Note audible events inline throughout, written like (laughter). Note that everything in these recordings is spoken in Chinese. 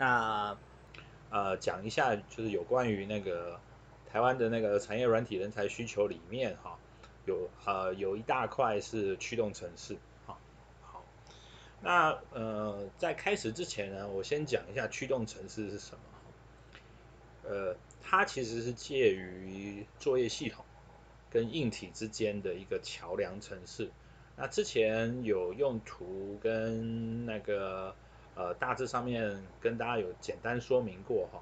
那呃讲一下就是有关于那个台湾的那个产业软体人才需求里面哈，有呃有一大块是驱动程式。那呃，在开始之前呢，我先讲一下驱动程式是什么。呃，它其实是介于作业系统跟硬体之间的一个桥梁程式。那之前有用图跟那个呃大致上面跟大家有简单说明过哈。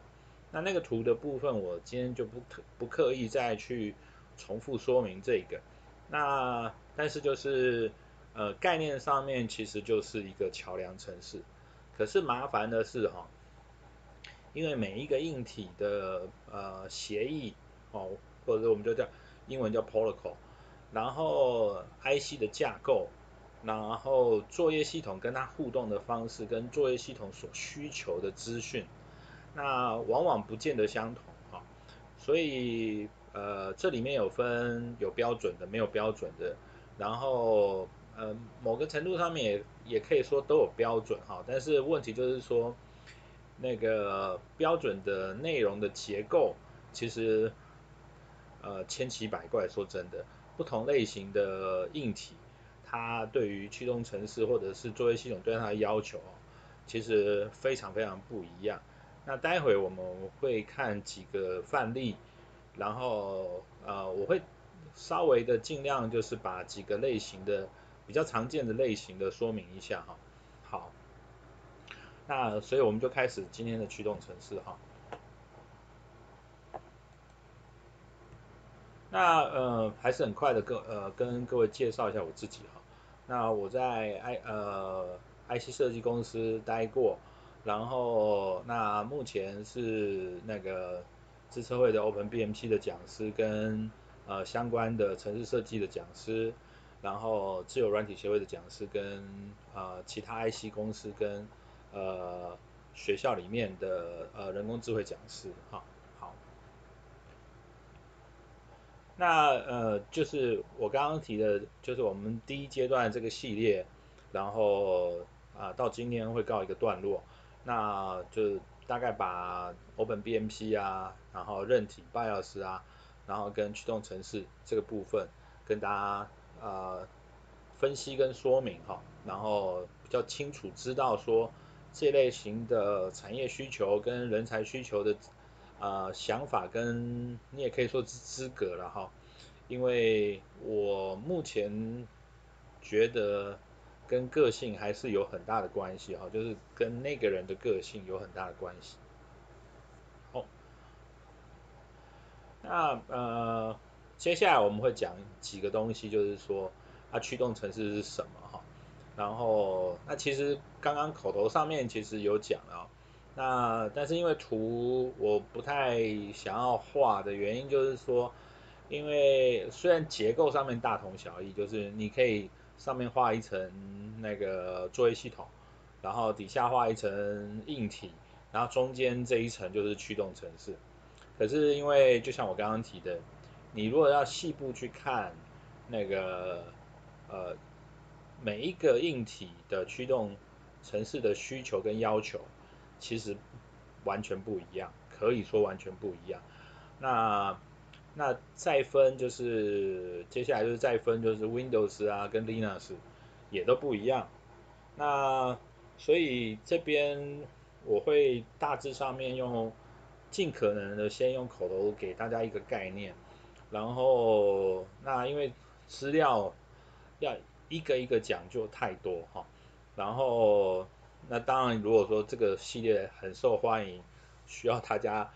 那那个图的部分，我今天就不特不刻意再去重复说明这个。那但是就是。呃，概念上面其实就是一个桥梁城市，可是麻烦的是哈，因为每一个硬体的呃协议哦，或者我们就叫英文叫 protocol，然后 IC 的架构，然后作业系统跟它互动的方式，跟作业系统所需求的资讯，那往往不见得相同哈，所以呃这里面有分有标准的，没有标准的，然后。呃，某个程度上面也也可以说都有标准哈，但是问题就是说，那个标准的内容的结构其实呃千奇百怪，说真的，不同类型的硬体，它对于驱动程式或者是作业系统对它的要求，其实非常非常不一样。那待会我们会看几个范例，然后呃我会稍微的尽量就是把几个类型的。比较常见的类型的说明一下哈，好，那所以我们就开始今天的驱动程式哈。那呃还是很快的跟呃跟各位介绍一下我自己哈。那我在 I 呃 IC 设计公司待过，然后那目前是那个资策会的 OpenBMC 的讲师跟呃相关的城市设计的讲师。然后自由软体协会的讲师跟呃其他 IC 公司跟呃学校里面的呃人工智慧讲师哈好，那呃就是我刚刚提的，就是我们第一阶段这个系列，然后啊、到今天会告一个段落，那就大概把 Open BMP 啊，然后韧体 BIOS 啊，然后跟驱动程式这个部分跟大家。呃，分析跟说明哈，然后比较清楚知道说这类型的产业需求跟人才需求的呃想法跟你也可以说是资格了哈，因为我目前觉得跟个性还是有很大的关系哈，就是跟那个人的个性有很大的关系。哦，那呃。接下来我们会讲几个东西，就是说它驱动程式是什么哈，然后那其实刚刚口头上面其实有讲了，那但是因为图我不太想要画的原因就是说，因为虽然结构上面大同小异，就是你可以上面画一层那个作业系统，然后底下画一层硬体，然后中间这一层就是驱动程式，可是因为就像我刚刚提的。你如果要细部去看那个呃每一个硬体的驱动程式的需求跟要求，其实完全不一样，可以说完全不一样。那那再分就是接下来就是再分就是 Windows 啊跟 Linux 也都不一样。那所以这边我会大致上面用尽可能的先用口头给大家一个概念。然后，那因为资料要一个一个讲就太多哈。然后，那当然如果说这个系列很受欢迎，需要大家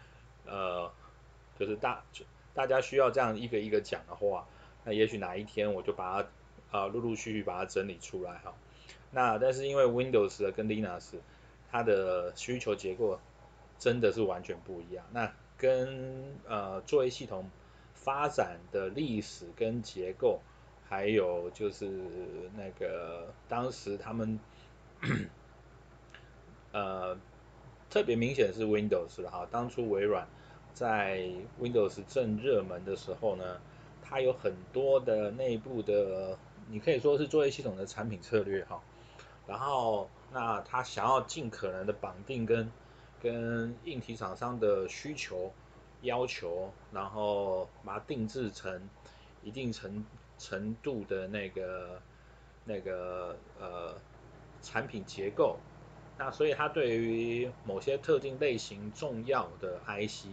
呃，就是大大家需要这样一个一个讲的话，那也许哪一天我就把它啊、呃、陆陆续续把它整理出来哈。那但是因为 Windows 跟 Linux 它的需求结构真的是完全不一样，那跟呃作业系统。发展的历史跟结构，还有就是那个当时他们，呃，特别明显是 Windows 了哈。当初微软在 Windows 正热门的时候呢，它有很多的内部的，你可以说是作业系统的产品策略哈。然后，那它想要尽可能的绑定跟跟硬体厂商的需求要求，然后把它定制成一定程程度的那个那个呃产品结构。那所以它对于某些特定类型重要的 IC，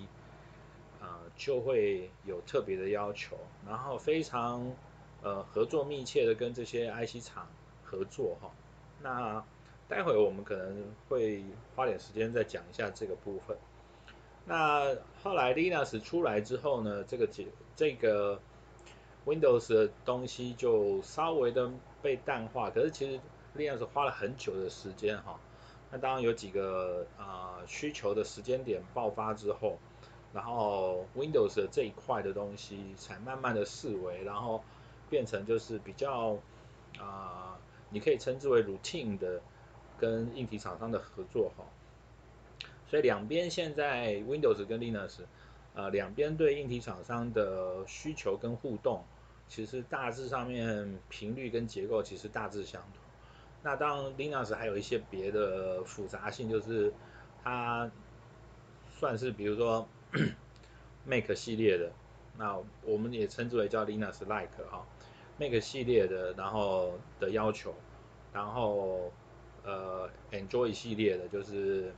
啊、就会有特别的要求，然后非常呃合作密切的跟这些 IC 厂合作哈。那待会我们可能会花点时间再讲一下这个部分。那后来 Linux 出来之后呢，这个解这个 Windows 的东西就稍微的被淡化，可是其实 Linux 花了很久的时间哈。那当然有几个啊、需求的时间点爆发之后，然后 Windows 的这一块的东西才慢慢的式微，然后变成就是比较啊、你可以称之为 routine 的跟硬体厂商的合作哈。所以两边现在 Windows 跟 Linux 呃两边对硬体厂商的需求跟互动，其实大致上面频率跟结构其实大致相同。那当然 Linux 还有一些别的复杂性，就是它算是比如说 (coughs) Mac 系列的，那我们也称之为叫 Linux Like 哈，Mac 系列的，然后的要求，然后呃 Android 系列的，就是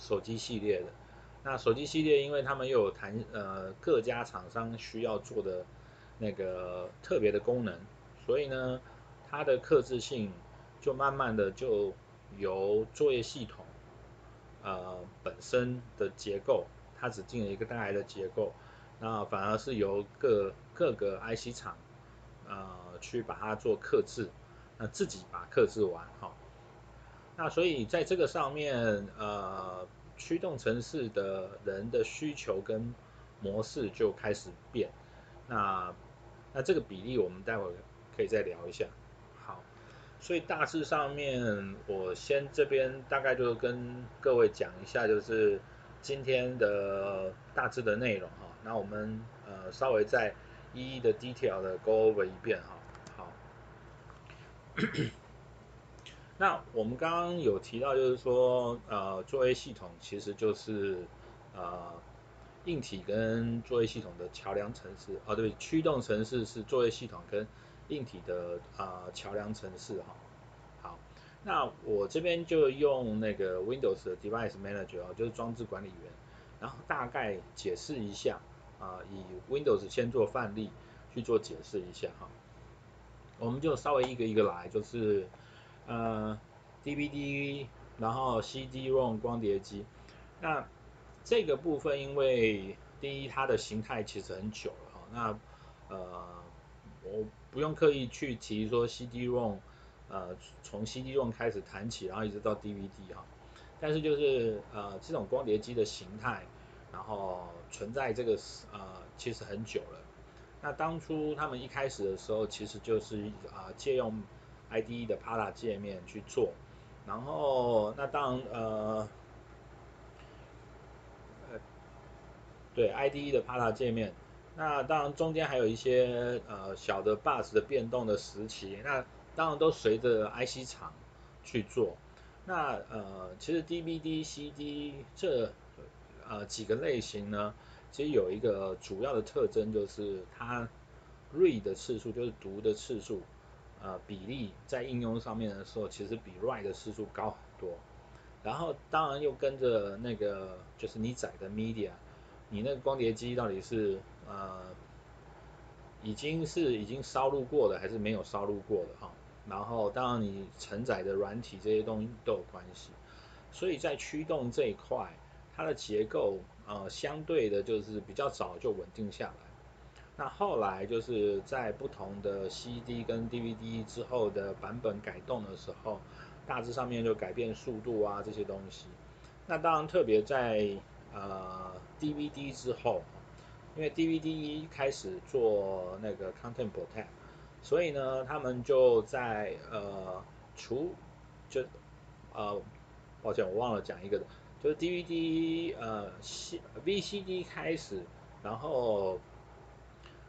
手机系列的。那手机系列，因为他们又有谈呃各家厂商需要做的那个特别的功能，所以呢，它的克制性。就慢慢的就由作业系统，呃本身的结构，它只进了一个大概的结构，那反而是由各各个 IC 厂，呃去把它做克制，那自己把克制完哈、哦，那所以在这个上面，呃驱动城市的人的需求跟模式就开始变，那那这个比例我们待会可以再聊一下。所以大致上面，我先这边大概就跟各位讲一下，就是今天的大致的内容哈。那我们呃稍微再一一的 detail 的 go over 一遍哈。好。(coughs) 那我们刚刚有提到，就是说呃作业系统其实就是呃硬体跟作业系统的桥梁程式，哦对，驱动程式是作业系统跟硬体的啊桥梁程式哈，好，那我这边就用那个 Windows 的 Device Manager 啊，就是装置管理员，然后大概解释一下啊，以 Windows 先做范例去做解释一下哈，我们就稍微一个一个来，就是呃 DVD，然后 CD-ROM 光碟机，那这个部分因为第一它的形态其实很久了哈，那呃我。不用刻意去提说 CD-ROM，呃，从 CD-ROM 开始谈起，然后一直到 DVD 哈，但是就是呃这种光碟机的形态，然后存在这个呃其实很久了。那当初他们一开始的时候，其实就是啊、呃、借用 IDE 的 PARA 界面去做，然后那当然呃对 IDE 的 PARA 界面。那当然中间还有一些呃小的 bus 的变动的时期，那当然都随着 IC 厂去做。那呃其实 DVD、CD 这呃几个类型呢，其实有一个主要的特征就是它 read 的次数，就是读的次数，呃比例在应用上面的时候，其实比 write 的次数高很多。然后当然又跟着那个就是你载的 media，你那个光碟机到底是呃，已经是已经烧录过的还是没有烧录过的哈？然后当然你承载的软体这些东西都有关系，所以在驱动这一块，它的结构呃相对的就是比较早就稳定下来。那后来就是在不同的 CD 跟 DVD 之后的版本改动的时候，大致上面就改变速度啊这些东西。那当然特别在呃 DVD 之后。因为 DVD 一开始做那个 Content Protect，所以呢，他们就在呃除就呃，抱歉我忘了讲一个的，就是 DVD 呃 C VCD 开始，然后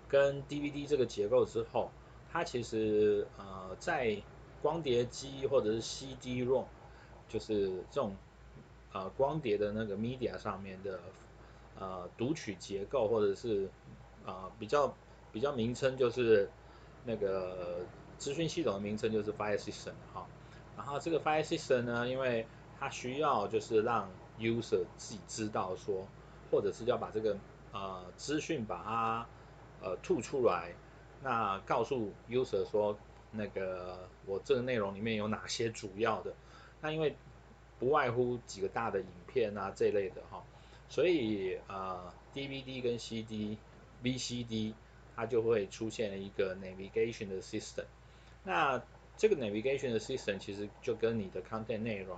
跟 DVD 这个结构之后，它其实呃在光碟机或者是 CD-ROM，就是这种呃光碟的那个 media 上面的呃读取结构，或者是呃比较比较名称就是那个资讯系统的名称就是 file system 哈。然后这个 file system 呢，因为它需要就是让 user 自己知道说，或者是要把这个呃资讯把它呃吐出来，那告诉 user 说那个我这个内容里面有哪些主要的，那因为不外乎几个大的影片啊这类的哈，所以呃 DVD 跟 CD、VCD 它就会出现了一个 navigation 的 system，那这个 navigation 的 system 其实就跟你的 content 内容，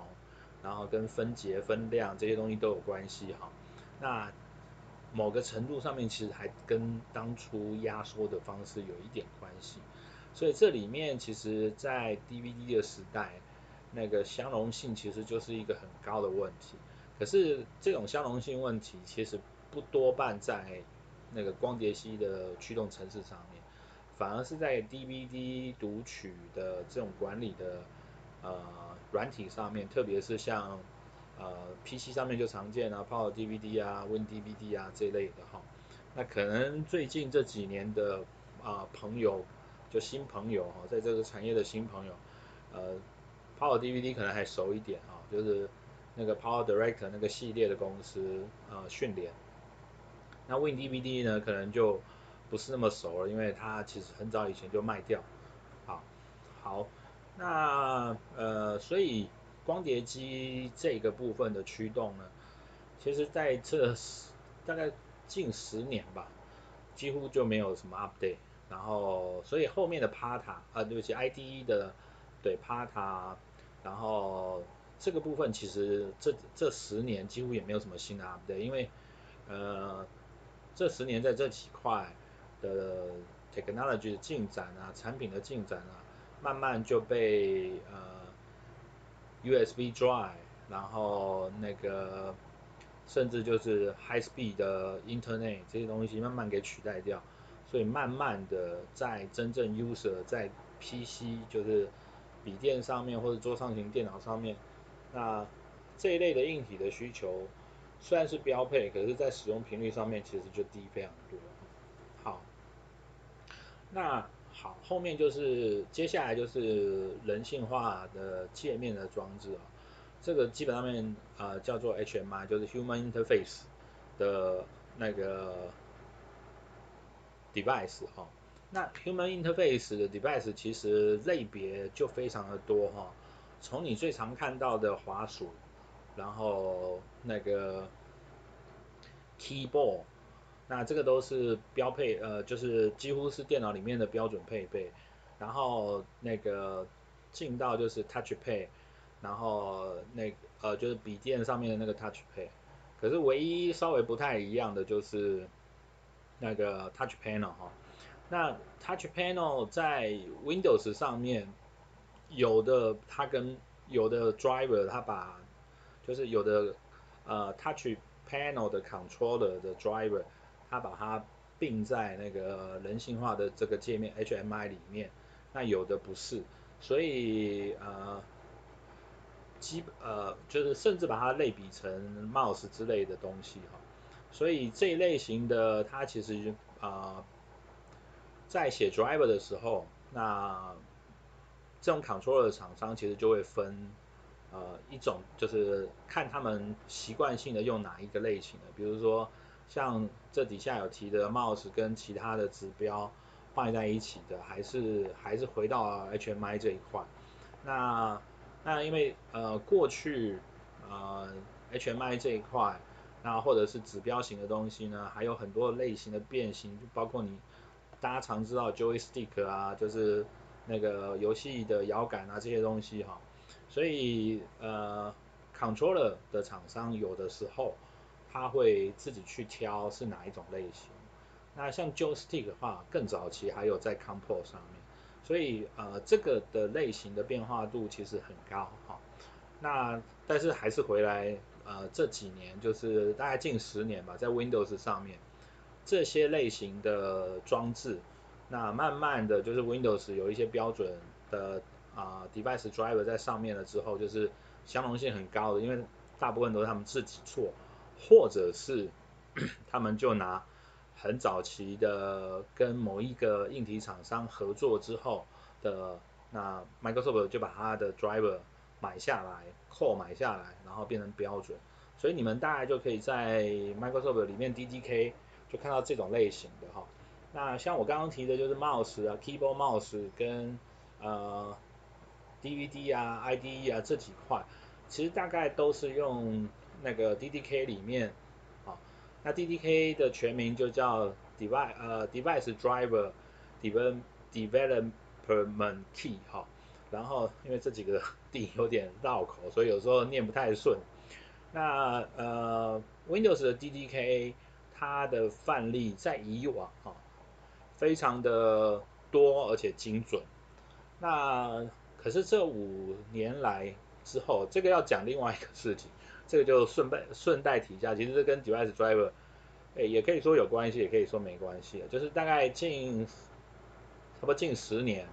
然后跟分节分量这些东西都有关系哈。那某个程度上面其实还跟当初压缩的方式有一点关系。所以这里面其实，在 DVD 的时代，那个相容性其实就是一个很高的问题。可是这种相容性问题其实不多半在那个光碟机的驱动程式上面。反而是在 DVD 读取的这种管理的呃软体上面，特别是像呃 PC 上面就常见啊，Power DVD 啊，WinDVD 啊这类的哈。那可能最近这几年的啊、朋友，就新朋友哈，在这个产业的新朋友，呃，Power DVD 可能还熟一点啊，就是那个 Power Director 那个系列的公司呃讯连。那 WinDVD 呢，可能就不是那么熟了，因为它其实很早以前就卖掉。好，好，那呃，所以光碟机这个部分的驱动呢，其实在这大概近十年吧，几乎就没有什么 update。然后，所以后面的 PATA，啊、呃，对不起，IDE 的对 PATA 然后这个部分其实这这十年几乎也没有什么新的 update，因为呃，这十年在这几块。的 technology 的进展啊，产品的进展啊，慢慢就被呃 USB drive，然后那个甚至就是 high speed 的 internet 这些东西慢慢给取代掉，所以慢慢的在真正 user 在 PC 就是笔电上面或者桌上型电脑上面，那这一类的硬体的需求虽然是标配，可是在使用频率上面其实就低非常多。好，那好，后面就是接下来就是人性化的界面的装置啊，这个基本上面呃叫做 HMI，就是 Human Interface 的那个 device 哈。那 Human Interface 的 device 其实类别就非常的多哈，从你最常看到的滑鼠，然后那个 keyboard。那这个都是标配，呃，就是几乎是电脑里面的标准配备。然后那个进到就是 Touch Pad，然后那呃就是笔电上面的那个 Touch Pad。可是唯一稍微不太一样的就是那个 Touch Panel 哈。那 Touch Panel 在 Windows 上面有的它跟有的 Driver 它把就是有的呃 Touch Panel 的 Controller 的 Driver。它把它并在那个人性化的这个界面 HMI 里面，那有的不是，所以呃基呃就是甚至把它类比成 mouse 之类的东西哈，所以这一类型的它其实啊、在写 driver 的时候，那这种 controller 的厂商其实就会分呃一种就是看他们习惯性的用哪一个类型的，比如说。像这底下有提的 mouse 跟其他的指标放在一起的，还是还是回到 HMI 这一块。那那因为呃过去呃 HMI 这一块，那或者是指标型的东西呢，还有很多类型的变形，就包括你大家常知道 joystick 啊，就是那个游戏的摇杆啊这些东西哈。所以呃 controller 的厂商有的时候。他会自己去挑是哪一种类型，那像 joystick 的话，更早期还有在 comport 上面，所以呃这个的类型的变化度其实很高哈。那但是还是回来呃这几年就是大概近十年吧，在 Windows 上面这些类型的装置，那慢慢的就是 Windows 有一些标准的啊、呃、device driver 在上面了之后，就是相容性很高的，因为大部分都是他们自己做，或者是 (clears throat) 他们就拿很早期的跟某一个硬体厂商合作之后的，那 Microsoft 就把它的 driver 买下来，core 买下来，然后变成标准。所以你们大概就可以在 Microsoft 里面 DDK 就看到这种类型的哈。那像我刚刚提的就是 mouse 啊，keyboard mouse 跟呃 DVD 啊，IDE 啊这几块，其实大概都是用那个 DDK 里面啊。那 DDK 的全名就叫 device 呃 device driver develop development key 哈。然后因为这几个 D 有点绕口，所以有时候念不太顺。那呃 Windows 的 DDK 它的范例在以往哈、哦，非常的多而且精准。那可是这五年来之后，这个要讲另外一个事情，(laughs) 这个就顺带顺带提一下，其实这跟 Device Driver 诶也可以说有关系，也可以说没关系，就是大概近差不多近十年，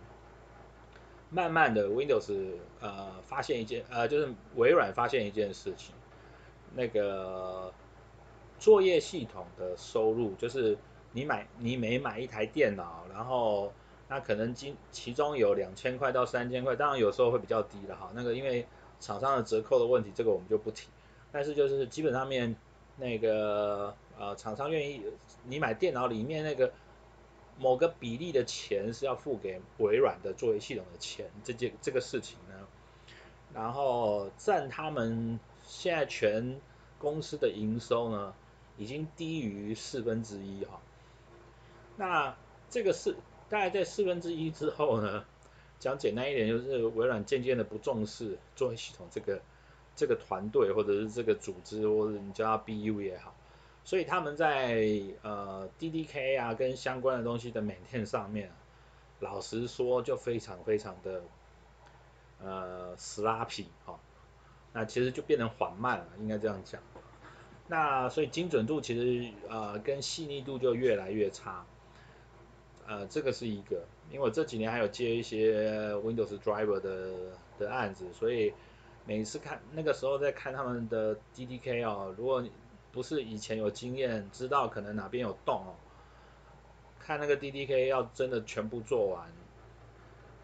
慢慢的 Windows 呃发现一件呃就是微软发现一件事情。那个作业系统的收入，就是你买你每买一台电脑，然后那可能今其中有两千块到三千块，当然有时候会比较低的哈。那个因为厂商的折扣的问题，这个我们就不提。但是就是基本上面那个呃厂商愿意你买电脑里面那个某个比例的钱是要付给微软的作业系统的钱，这件这个事情呢，然后占他们。现在全公司的营收呢，已经低于四分之一哈。那这个是大概在四分之一之后呢，讲简单一点，就是微软渐渐的不重视作业系统这个这个团队或者是这个组织，或者你叫它 BU 也好，所以他们在呃 DDK 啊跟相关的东西的 maintain 上面，老实说就非常非常的呃 sloppy 哈。那其实就变成缓慢了，应该这样讲。那所以精准度其实呃跟细腻度就越来越差。呃，这个是一个，因为我这几年还有接一些 Windows Driver 的的案子，所以每次看那个时候在看他们的 DDK 哦，如果不是以前有经验，知道可能哪边有洞哦，看那个 DDK 要真的全部做完，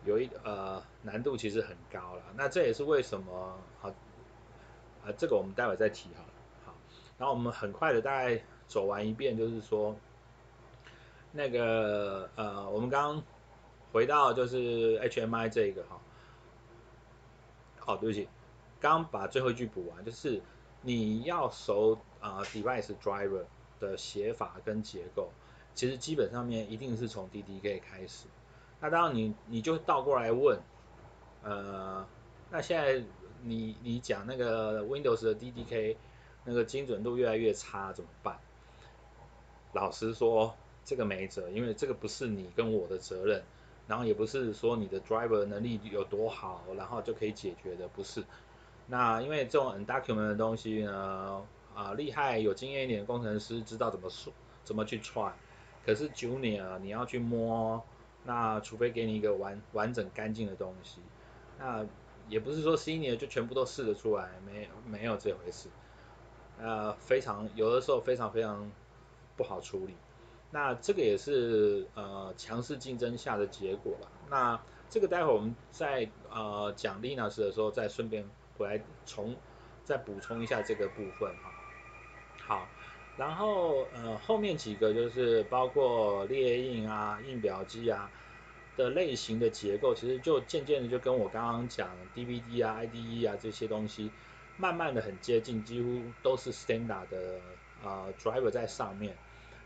有一呃难度其实很高了。那这也是为什么好。啊，这个我们待会再提哈，然后我们很快的大概走完一遍，就是说，那个呃，我们刚回到就是 HMI 这个哈，好，对不起，刚把最后一句补完，就是你要熟啊、device driver 的写法跟结构，其实基本上面一定是从 DDK 开始，那当然你你就倒过来问，呃，那现在。你你讲那个 Windows 的 DDK 那个精准度越来越差怎么办？老实说，这个没辙，因为这个不是你跟我的责任，然后也不是说你的 driver 能力有多好，然后就可以解决的，不是。那因为这种 undocumented 的东西呢，啊厉害有经验一点的工程师知道怎么说，怎么去 try，可是 Junior 你要去摸，那除非给你一个完完整干净的东西，那。也不是说 senior 就全部都试得出来，没没有这回事，呃，非常有的时候非常非常不好处理，那这个也是呃强势竞争下的结果吧。那这个待会我们在呃讲 Linux 的时候再顺便回来重再补充一下这个部分哈。好，然后呃后面几个就是包括列印啊、印表机啊。的类型的结构其实就渐渐的就跟我刚刚讲 DVD 啊、IDE 啊这些东西，慢慢的很接近，几乎都是 standard 的啊、呃、driver 在上面。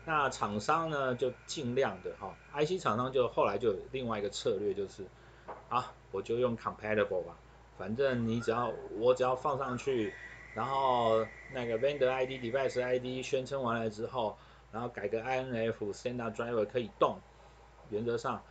那厂商呢就尽量的哈、哦，IC 厂商就后来就有另外一个策略就是，啊我就用 compatible 吧，反正你只要我只要放上去，然后那个 vendor ID、device ID 宣称完了之后，然后改个 INF standard driver 可以动，原则上。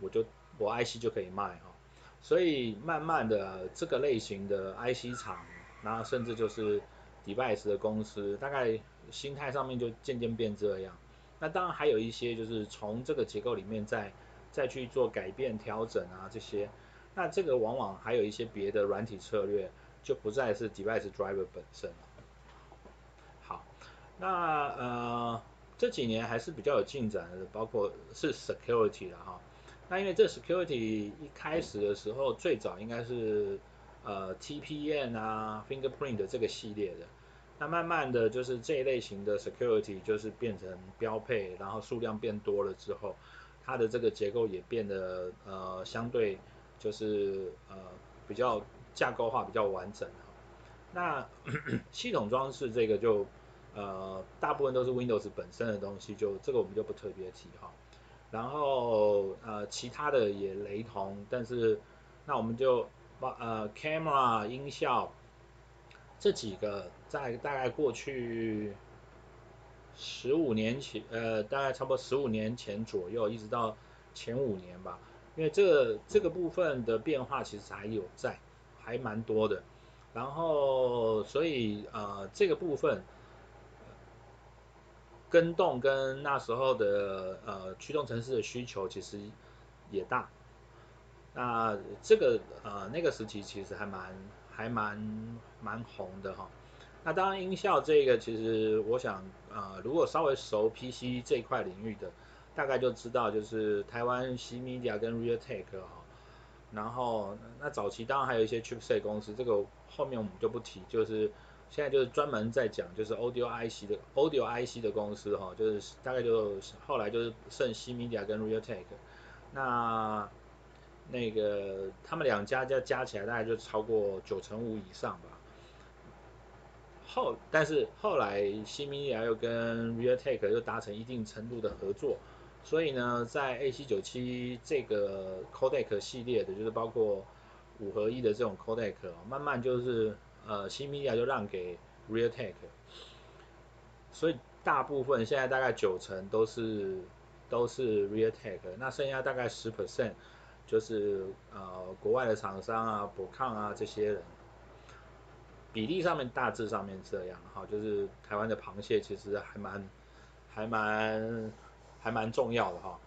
我就我 IC 就可以卖哈，所以慢慢的这个类型的 IC 厂，然后甚至就是 device 的公司，大概心态上面就渐渐变这样。那当然还有一些就是从这个结构里面再再去做改变调整啊这些，那这个往往还有一些别的软体策略，就不再是 device driver 本身好那呃这几年还是比较有进展的，包括是 security 了哈。那因为这 security 一开始的时候，最早应该是呃，TPN 啊 fingerprint 这个系列的。那慢慢的就是这一类型的 security 就是变成标配，然后数量变多了之后，它的这个结构也变得呃相对就是呃比较架构化比较完整。那 (clears throat) 系统装饰这个就呃大部分都是 Windows 本身的东西，就这个我们就不特别提哈。然后呃其他的也雷同，但是那我们就呃 camera 音效这几个在大概过去十五年前呃大概差不多十五年前左右，一直到前五年吧，因为这个这个部分的变化其实还有在，还蛮多的。然后所以呃这个部分。跟动跟那时候的呃驱动程式的需求其实也大，那这个呃那个时期其实还蛮还蛮蛮红的哈。那当然音效这个其实我想呃如果稍微熟 PC 这一块领域的，大概就知道就是台湾 C Media 跟 Realtek 哈，然后那早期当然还有一些 Chipset 公司，这个后面我们就不提，就是。现在就是专门在讲，就是 Audio IC 的 Audio IC 的公司哈，就是大概就后来就是剩 C Media 跟 Realtek，那那个他们两家加加起来大概就超过九成五以上吧。后但是后来新 Media 又跟 Realtek 又达成一定程度的合作，所以呢，在 AC 九七这个 Codec 系列的，就是包括五合一的这种 Codec，慢慢就是。呃，新米亚就让给 Realtek，所以大部分现在大概九成都是都是 Realtek，那剩下大概十 percent 就是呃国外的厂商啊，博康啊这些人，比例上面大致上面这样哈，就是台湾的螃蟹其实还蛮还蛮还蛮重要的哈。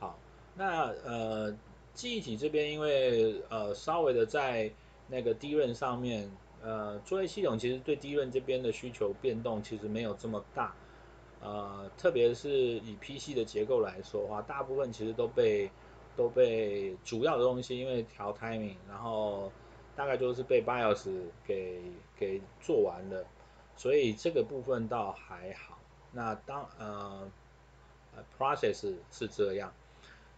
好，那呃记忆体这边因为呃稍微的在那个 DRAM 上面，呃，作业系统其实对 DRAM 这边的需求变动其实没有这么大，呃，特别是以 PC 的结构来说的话，大部分其实都被都被主要的东西因为调 timing，然后大概就是被 BIOS 给给做完了，所以这个部分倒还好。那当呃呃 process 是这样，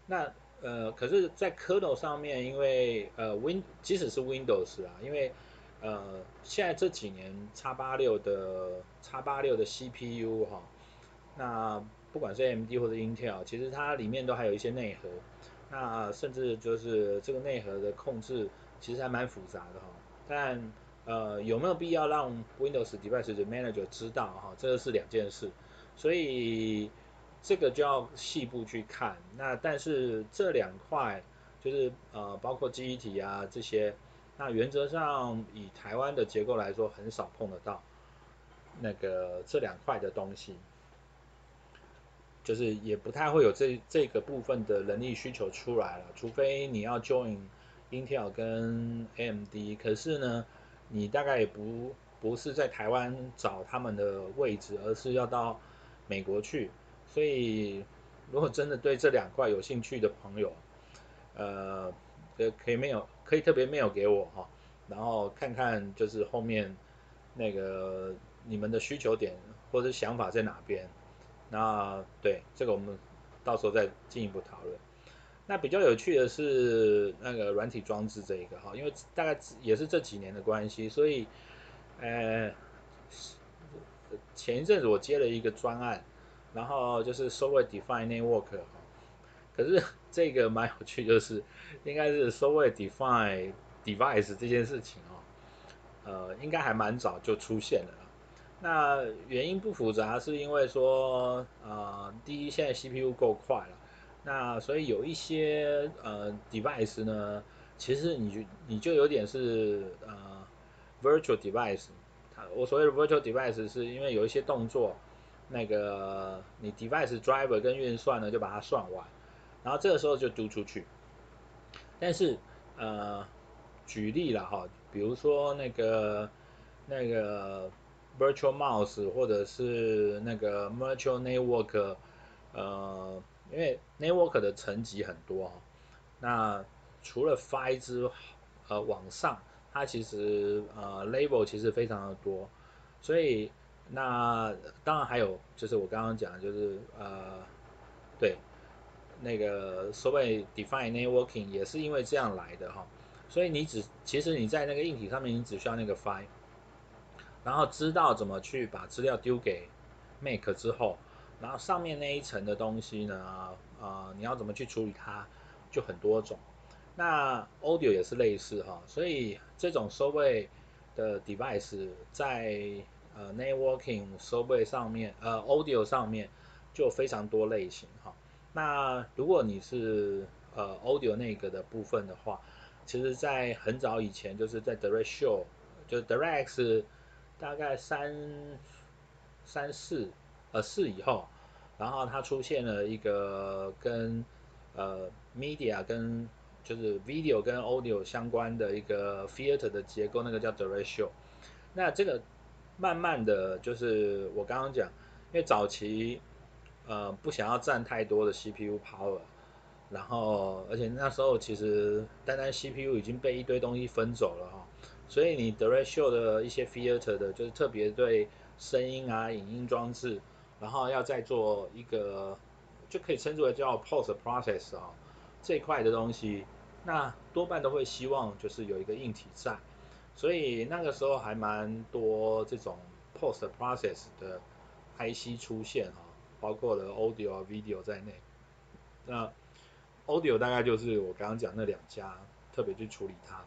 那。呃，可是，在 kernel 上面，因为呃 Win 即使是 Windows 啊，因为呃现在这几年 X86 的 X86 的 CPU 哈，那不管是 AMD 或者 Intel，其实它里面都还有一些内核，那甚至就是这个内核的控制其实还蛮复杂的哈。但呃有没有必要让 Windows Device Manager 知道哈？这个是两件事，所以。这个就要细部去看，那但是这两块就是呃包括记忆体啊这些，那原则上以台湾的结构来说，很少碰得到那个这两块的东西，就是也不太会有这这个部分的人力需求出来了，除非你要 join Intel 跟 AMD，可是呢，你大概也不不是在台湾找他们的位置，而是要到美国去。所以，如果真的对这两块有兴趣的朋友，呃，可以没有可以特别 mail 给我哈，然后看看就是后面那个你们的需求点或者想法在哪边，那对这个我们到时候再进一步讨论。那比较有趣的是那个软体装置这一个哈，因为大概也是这几年的关系，所以呃前一阵子我接了一个专案。然后就是 Sway Define network 哈，可是这个蛮有趣，就是应该是 Sway Define device 这件事情哦，呃，应该还蛮早就出现了。那原因不复杂，是因为说，呃，第一，现在 CPU 够快了，那所以有一些呃 device 呢，其实你就你就有点是呃 virtual device，它我所谓的 virtual device 是因为有一些动作。那个你 device driver 跟运算呢，就把它算完，然后这个时候就读出去。但是呃，举例了哈，比如说那个那个 Virtual Mouse 或者是那个 Virtual Network，呃，因为 Network 的层级很多，那除了 PHY 之呃往上，它其实呃 Level 其实非常的多，所以那当然还有就是我刚刚讲就是呃对那个所谓 Define Networking 也是因为这样来的哈，所以你只其实你在那个硬体上面你只需要那个 PHY。然后知道怎么去把资料丢给 Mac 之后，然后上面那一层的东西呢，啊、呃，你要怎么去处理它，就很多种。那 Audio 也是类似哈，所以这种收费的 device 在呃 networking 收费上面，呃 Audio 上面就非常多类型哈。那如果你是呃 Audio 那个的部分的话，其实在很早以前就是在 Direct Show，就 Direct。大概三三四呃四以后，然后它出现了一个跟呃 media 跟就是 video 跟 audio 相关的一个 filter 的结构，那个叫 direct show。那这个慢慢的就是我刚刚讲，因为早期呃不想要占太多的 CPU power，然后而且那时候其实单单 CPU 已经被一堆东西分走了哈。所以你 Direct Show 的一些 filter 的，就是特别对声音啊、影音装置，然后要再做一个，就可以称之为叫 Post Process 啊这一块的东西，那多半都会希望就是有一个硬体在，所以那个时候还蛮多这种 Post Process 的 IC 出现啊，包括了 Audio 啊、Video 在内。那 Audio 大概就是我刚刚讲那两家特别去处理它。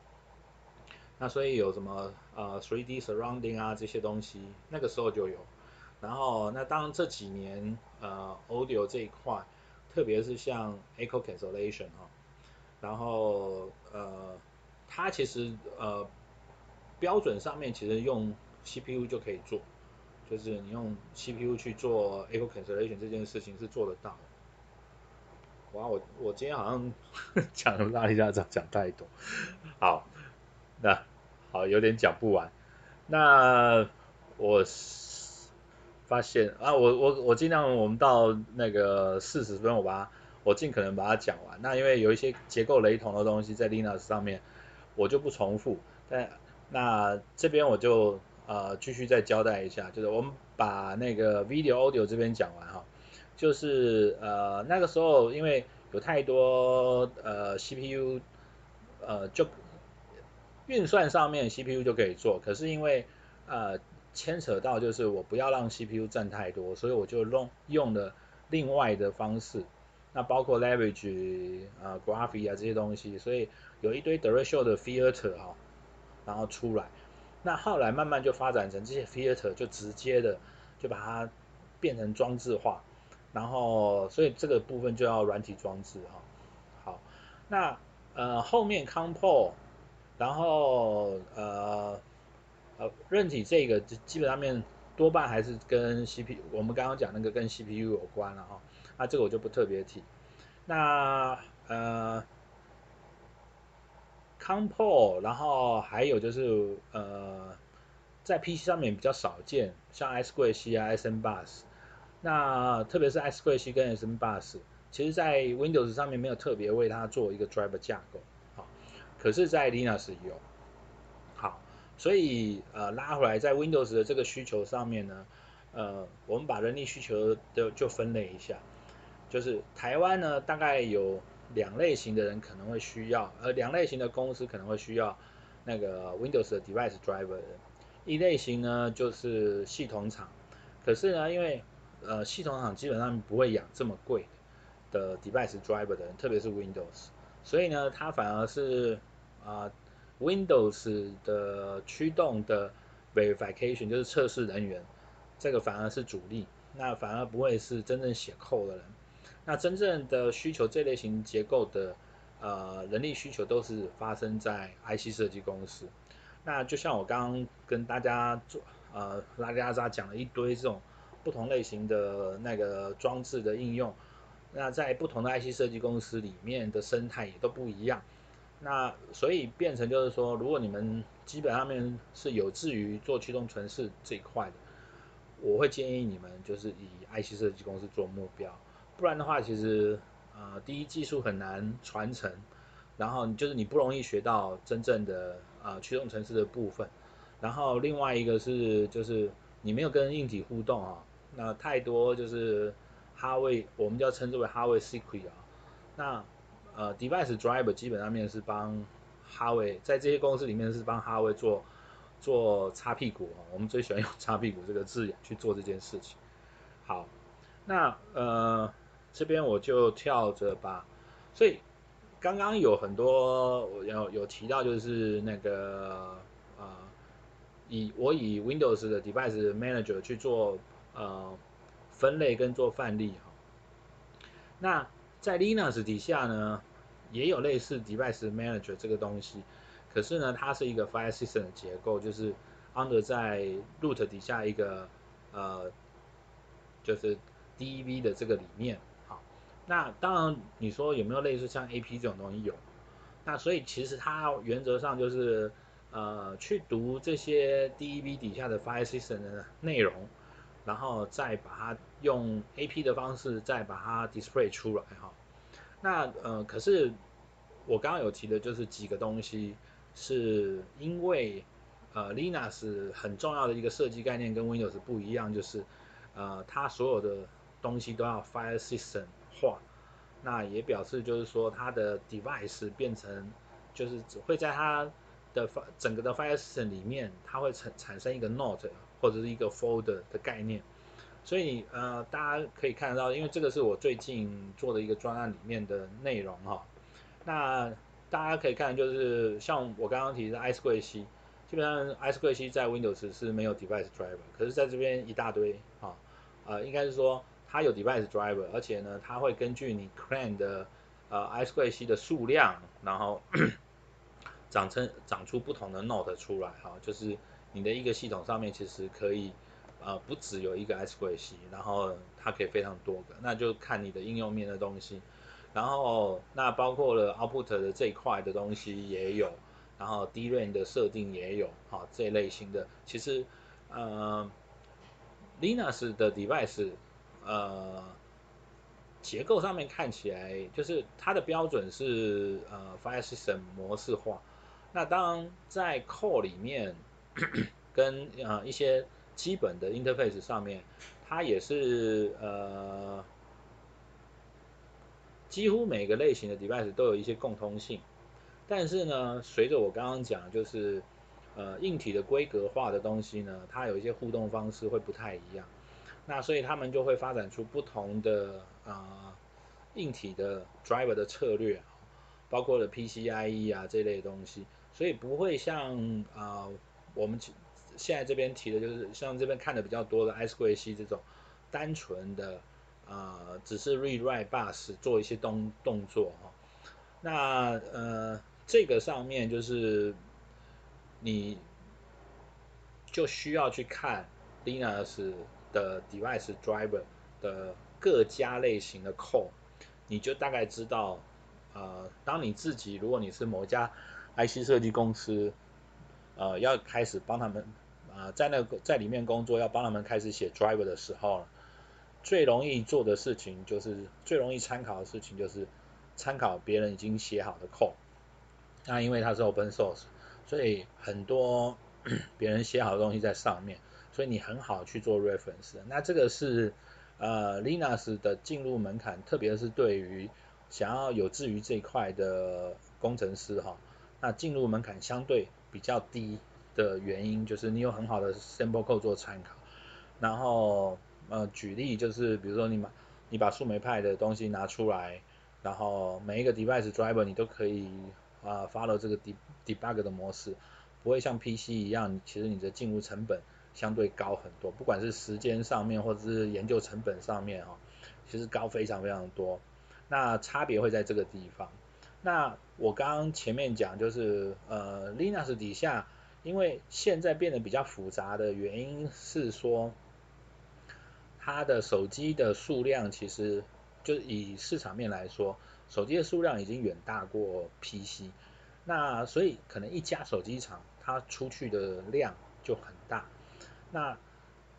那所以有什么呃 3D surrounding 啊这些东西，那个时候就有。然后那当然这几年呃 audio 这一块，特别是像 echo cancellation 哈，然后呃它其实呃标准上面其实用 CPU 就可以做，就是你用 CPU 去做 echo cancellation 这件事情是做得到。哇，我我今天好像 (laughs) 讲了拉里家长讲太多，好。那好，有点讲不完。那我发现啊，我我我尽量我们到那个四十分，我把它我尽可能把它讲完。那因为有一些结构雷同的东西在 Linux 上面，我就不重复。但那这边我就呃继续再交代一下，就是我们把那个 Video Audio 这边讲完哈，就是呃那个时候因为有太多呃 CPU 呃就。运算上面 CPU 就可以做，可是因为呃牵扯到就是我不要让 CPU 占太多，所以我就用用了另外的方式，那包括 leverage 啊、graphy 啊这些东西，所以有一堆 direct show 的 filter 哈、然后出来，那后来慢慢就发展成这些 filter 就直接的就把它变成装置化，然后所以这个部分就要软体装置哈、好，那呃后面 compose 然后呃呃，韧体这个基本上面多半还是跟 CPU，我们刚刚讲那个跟 CPU 有关了哈，那这个我就不特别提。那呃，Compo，然后还有就是呃，在 PC 上面比较少见，像 I2C 啊、SM Bus，那特别是 I2C 跟 SM Bus，其实在 Windows 上面没有特别为它做一个 driver 架构。可是，在 Linux 有，好，所以呃拉回来，在 Windows 的这个需求上面呢，呃，我们把人力需求的就分类一下，就是台湾呢大概有两类型的人可能会需要，呃，两类型的公司可能会需要那个 Windows 的 Device Driver 的，一类型呢就是系统厂，可是呢，因为呃系统厂基本上不会养这么贵的 Device Driver 的人，特别是 Windows，所以呢，它反而是啊，Windows 的驱动的 verification 就是测试人员，这个反而是主力，那反而不会是真正写 code 的人。那真正的需求这类型结构的呃人力需求都是发生在 IC 设计公司。那就像我刚刚跟大家做呃拉里阿扎讲了一堆这种不同类型的那个装置的应用，那在不同的 IC 设计公司里面的生态也都不一样。那所以变成就是说，如果你们基本上面是有志于做驱动程式这一块的，我会建议你们就是以 IC 设计公司做目标，不然的话，其实呃第一技术很难传承，然后就是你不容易学到真正的呃驱动程式的部分，然后另外一个是就是你没有跟硬体互动啊，那太多就是哈位，我们叫称之为哈位 secret 啊，那。呃，device driver 基本上面是帮哈维，在这些公司里面是帮哈维做做擦屁股啊，我们最喜欢用 (laughs) 擦屁股这个字眼去做这件事情。好，那呃这边我就跳着吧，所以刚刚有很多有有提到就是那个呃以我以 Windows 的 device manager 去做呃分类跟做范例哈，那在 Linux 底下呢？也有类似 Device Manager 这个东西，可是呢，它是一个 File System 的结构，就是 under 在 Root 底下一个呃，就是 DEV 的这个里面。好，那当然你说有没有类似像 AP 这种东西有？那所以其实它原则上就是呃去读这些 DEV 底下的 File System 的内容，然后再把它用 AP 的方式再把它 Display 出来哈。那呃，可是我刚刚有提的就是几个东西，是因为呃，Linux 很重要的一个设计概念跟 Windows 不一样，就是呃，它所有的东西都要 File System 化，那也表示就是说它的 Device 变成就是只会在它的整个的 File System 里面，它会产产生一个 Note 或者是一个 Folder 的概念。所以呃，大家可以看得到，因为这个是我最近做的一个专案里面的内容哈。那大家可以看，就是像我刚刚提的 I2C，基本上 I2C 在 Windows 是没有 Device Driver，可是在这边一大堆啊，呃，应该是说它有 Device Driver，而且呢，它会根据你 CLAN 的呃 I2C 的数量，然后 (coughs) 长成长出不同的 Node 出来哈，就是你的一个系统上面其实可以。呃，不只有一个 I2C，然后它可以非常多个，那就看你的应用面的东西。然后那包括了 Output 的这一块的东西也有，然后 d r a n 的设定也有，好，这一类型的。其实呃，Linux 的 Device 呃结构上面看起来就是它的标准是呃 File System 模式化。那当在 Core 里面 (coughs) 跟呃一些基本的 interface 上面，它也是呃，几乎每个类型的 device 都有一些共通性，但是呢，随着我刚刚讲，就是呃硬体的规格化的东西呢，它有一些互动方式会不太一样，那所以他们就会发展出不同的啊、硬体的 driver 的策略，包括了 PCIe 啊这类东西，所以不会像啊、我们。现在这边提的就是像这边看的比较多的 I2C 这种单纯的啊、呃，只是 rewrite bus 做一些动动作哈。那呃这个上面就是你就需要去看 Linux 的 device driver 的各家类型的 code，你就大概知道呃，当你自己如果你是某家 IC 设计公司呃要开始帮他们。啊，在那个在里面工作，要帮他们开始写 driver 的时候，最容易做的事情就是最容易参考的事情就是参考别人已经写好的 code。那因为它是 open source，所以很多 (coughs) 别人写好的东西在上面，所以你很好去做 reference。那这个是呃 Linux 的进入门槛，特别是对于想要有志于这一块的工程师哈，那进入门槛相对比较低。的原因就是你有很好的 sample code 做参考，然后呃举例就是比如说你把你把树莓派的东西拿出来，然后每一个 device driver 你都可以啊、follow 这个 de debug 的模式，不会像 PC 一样，其实你的进入成本相对高很多，不管是时间上面或者是研究成本上面哈，其实高非常非常多，那差别会在这个地方。那我刚刚前面讲就是呃 Linux 底下。因为现在变得比较复杂的原因是说，它的手机的数量其实就以市场面来说，手机的数量已经远大过 PC。那所以可能一家手机厂它出去的量就很大。那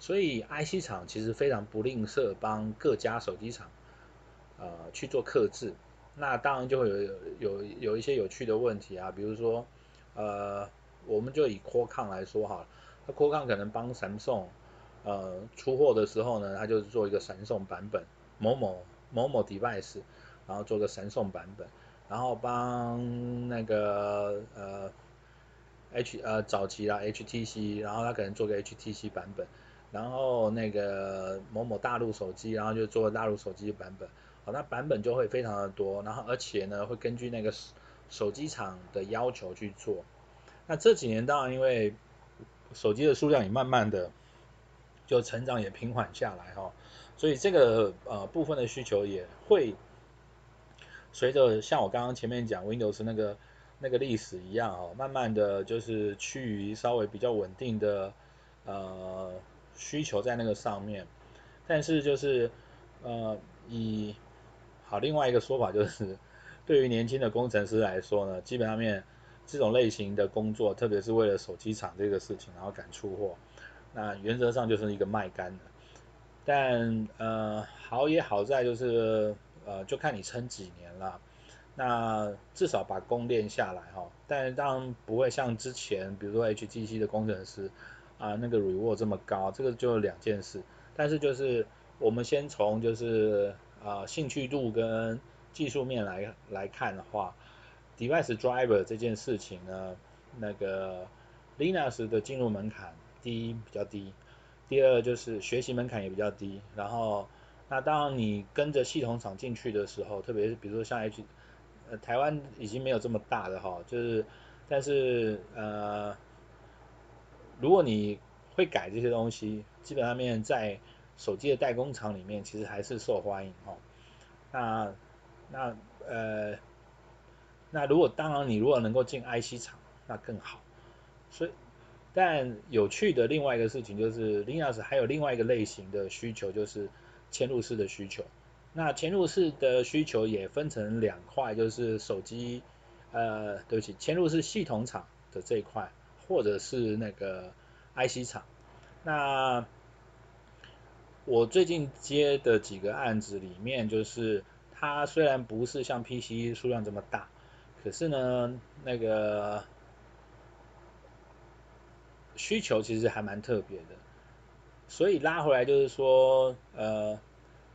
所以 IC 厂其实非常不吝啬帮各家手机厂呃去做客制。那当然就会有有有一些有趣的问题啊，比如说呃我们就以 Qualcomm 来说哈，那 Qualcomm 可能帮 Samsung 呃出货的时候呢，它就是做一个闪送版本，某某某某 device，然后做个闪送版本，然后帮那个呃 H 呃早期啦 HTC，然后它可能做个 HTC 版本，然后那个某某大陆手机，然后就做大陆手机的版本，好，那版本就会非常的多，然后而且呢会根据那个手机厂的要求去做。那这几年当然因为手机的数量也慢慢的就成长也平缓下来哈，所以这个呃部分的需求也会随着像我刚刚前面讲 Windows 那个那个历史一样哦，慢慢的就是趋于稍微比较稳定的呃需求在那个上面，但是就是呃以好另外一个说法就是对于年轻的工程师来说呢，基本上面。这种类型的工作，特别是为了手机厂这个事情，然后敢出货，那原则上就是一个卖干的。但呃好也好在就是呃就看你撑几年了，那至少把工练下来哈。但当然不会像之前，比如说 HTC 的工程师啊、那个 reward 这么高，这个就两件事。但是就是我们先从就是啊、呃、兴趣度跟技术面来来看的话。Device driver 这件事情呢，那个 Linux 的进入门槛，第一比较低，第二就是学习门槛也比较低。然后，那当你跟着系统厂进去的时候，特别是比如说像 H，呃，台湾已经没有这么大的哈，就是，但是呃，如果你会改这些东西，基本上面在手机的代工厂里面，其实还是受欢迎哈。那那呃。那如果当然，你如果能够进 IC 厂，那更好。所以，但有趣的另外一个事情就是，Linux 还有另外一个类型的需求，就是嵌入式的需求。那嵌入式的需求也分成两块，就是手机，呃，对不起，嵌入式系统厂的这一块，或者是那个 IC 厂。那我最近接的几个案子里面，就是它虽然不是像 PC 数量这么大。可是呢，那个需求其实还蛮特别的，所以拉回来就是说，呃，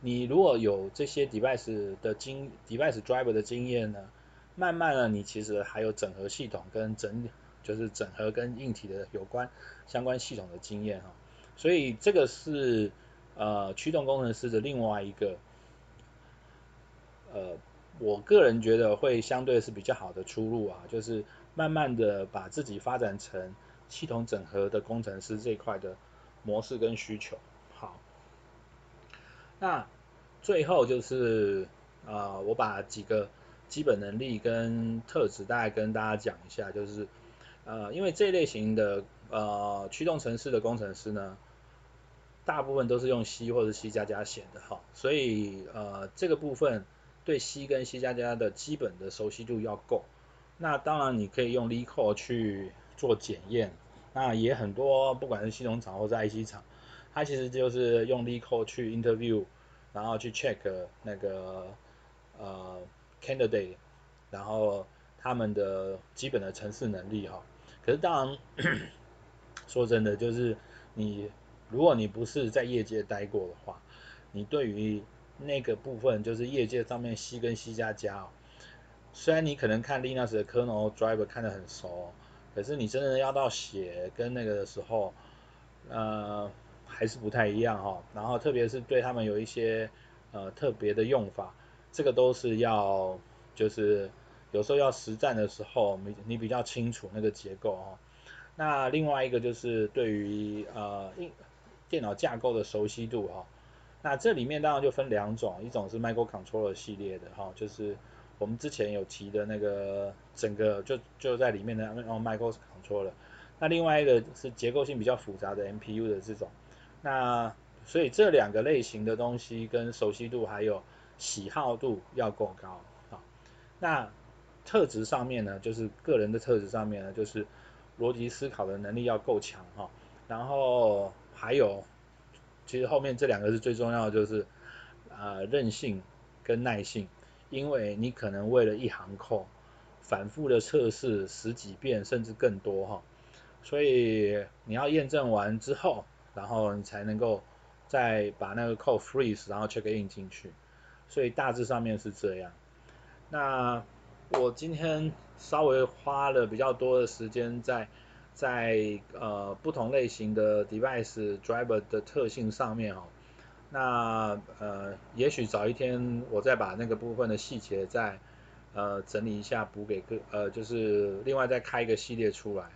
你如果有这些 device 的经 device driver 的经验呢，慢慢的你其实还有整合系统跟整就是整合跟硬体的有关相关系统的经验哈，所以这个是呃驱动工程师的另外一个呃。我个人觉得会相对是比较好的出路啊，就是慢慢的把自己发展成系统整合的工程师这一块的模式跟需求。好，那最后就是呃，我把几个基本能力跟特质大概跟大家讲一下，就是呃，因为这类型的呃驱动城市的工程师呢，大部分都是用 C 或者 C 加加写的哈，所以呃这个部分。对 C 跟 C 加加的基本的熟悉度要够，那当然你可以用 LeetCode 去做检验，那也很多不管是系统厂或者 IC 厂，它其实就是用 LeetCode 去 interview，然后去 check 那个呃 candidate，然后他们的基本的程式能力哈。可是当然 (coughs) 说真的，就是你如果你不是在业界待过的话，你对于那个部分就是业界上面 C 跟 C 加加哦，虽然你可能看 Linux 的 kernel driver 看得很熟，可是你真的要到写跟那个的时候，呃，还是不太一样哈。然后特别是对他们有一些呃特别的用法，这个都是要就是有时候要实战的时候，你你比较清楚那个结构哦。那另外一个就是对于呃电脑架构的熟悉度哈。那这里面当然就分两种，一种是 microcontroller 系列的哈，就是我们之前有提的那个整个就就在里面的 microcontroller。那另外一个是结构性比较复杂的 MPU 的这种。那所以这两个类型的东西跟熟悉度还有喜好度要够高啊。那特质上面呢，就是个人的特质上面呢，就是逻辑思考的能力要够强哈。然后还有，其实后面这两个是最重要的，就是啊韧性跟耐性，因为你可能为了一行 code，反复的测试十几遍甚至更多哈，所以你要验证完之后，然后你才能够再把那个 code freeze，然后 check in 进去。所以大致上面是这样。那我今天稍微花了比较多的时间在在呃不同类型的 device driver 的特性上面哦。那呃也许早一天我再把那个部分的细节再呃整理一下补给各呃就是另外再开一个系列出来。